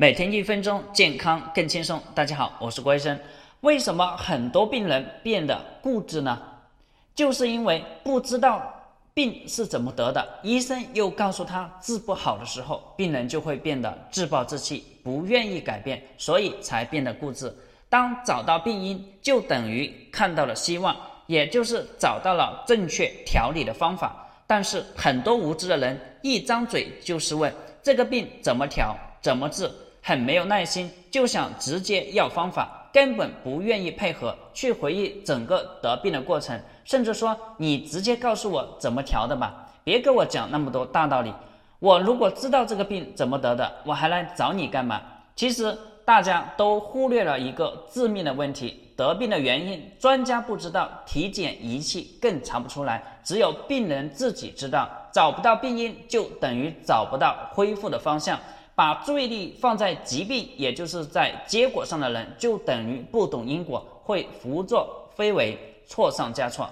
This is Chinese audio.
每天一分钟，健康更轻松。大家好，我是郭医生。为什么很多病人变得固执呢？就是因为不知道病是怎么得的，医生又告诉他治不好的时候，病人就会变得自暴自弃，不愿意改变，所以才变得固执。当找到病因，就等于看到了希望，也就是找到了正确调理的方法。但是很多无知的人一张嘴就是问这个病怎么调，怎么治。很没有耐心，就想直接要方法，根本不愿意配合去回忆整个得病的过程，甚至说你直接告诉我怎么调的吧，别给我讲那么多大道理。我如果知道这个病怎么得的，我还来找你干嘛？其实大家都忽略了一个致命的问题：得病的原因，专家不知道，体检仪器更查不出来，只有病人自己知道。找不到病因，就等于找不到恢复的方向。把注意力放在疾病，也就是在结果上的人，就等于不懂因果，会胡作非为，错上加错。